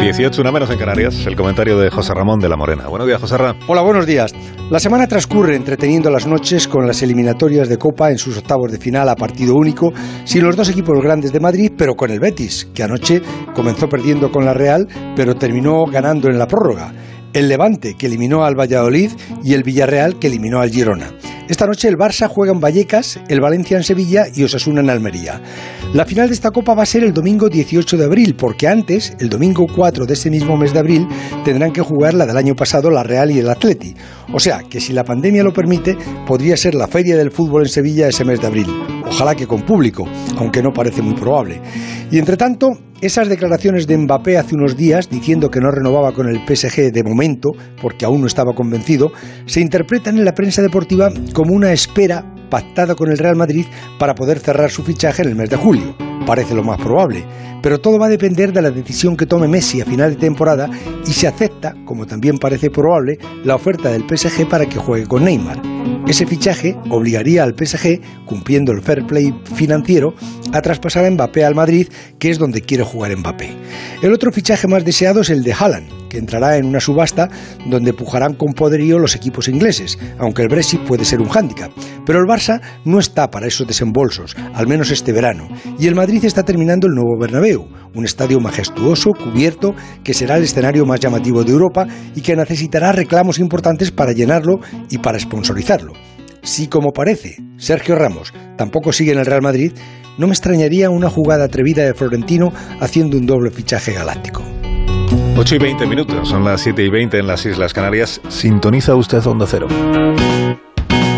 18, una menos en Canarias, el comentario de José Ramón de la Morena. Buenos días, José Ramón. Hola, buenos días. La semana transcurre entreteniendo las noches con las eliminatorias de Copa en sus octavos de final a partido único, sin los dos equipos grandes de Madrid, pero con el Betis, que anoche comenzó perdiendo con la Real, pero terminó ganando en la prórroga. El Levante, que eliminó al Valladolid, y el Villarreal, que eliminó al Girona. Esta noche el Barça juega en Vallecas, el Valencia en Sevilla y Osasuna en Almería. La final de esta Copa va a ser el domingo 18 de abril, porque antes, el domingo 4 de ese mismo mes de abril, tendrán que jugar la del año pasado, la Real y el Atleti. O sea, que si la pandemia lo permite, podría ser la feria del fútbol en Sevilla ese mes de abril. Ojalá que con público, aunque no parece muy probable. Y entre tanto, esas declaraciones de Mbappé hace unos días diciendo que no renovaba con el PSG de momento, porque aún no estaba convencido, se interpretan en la prensa deportiva como una espera pactada con el Real Madrid para poder cerrar su fichaje en el mes de julio. Parece lo más probable, pero todo va a depender de la decisión que tome Messi a final de temporada y se acepta, como también parece probable, la oferta del PSG para que juegue con Neymar. Ese fichaje obligaría al PSG, cumpliendo el fair play financiero, a traspasar a Mbappé al Madrid, que es donde quiere jugar Mbappé. El otro fichaje más deseado es el de Haaland, que entrará en una subasta donde pujarán con poderío los equipos ingleses, aunque el Brexit puede ser un hándicap. Pero el Barça no está para esos desembolsos, al menos este verano, y el Madrid está terminando el nuevo Bernabéu, un estadio majestuoso, cubierto, que será el escenario más llamativo de Europa y que necesitará reclamos importantes para llenarlo y para sponsorizarlo. Si, como parece, Sergio Ramos tampoco sigue en el Real Madrid, no me extrañaría una jugada atrevida de Florentino haciendo un doble fichaje galáctico. 8 y 20 minutos, son las 7 y 20 en las Islas Canarias. Sintoniza usted Onda Cero.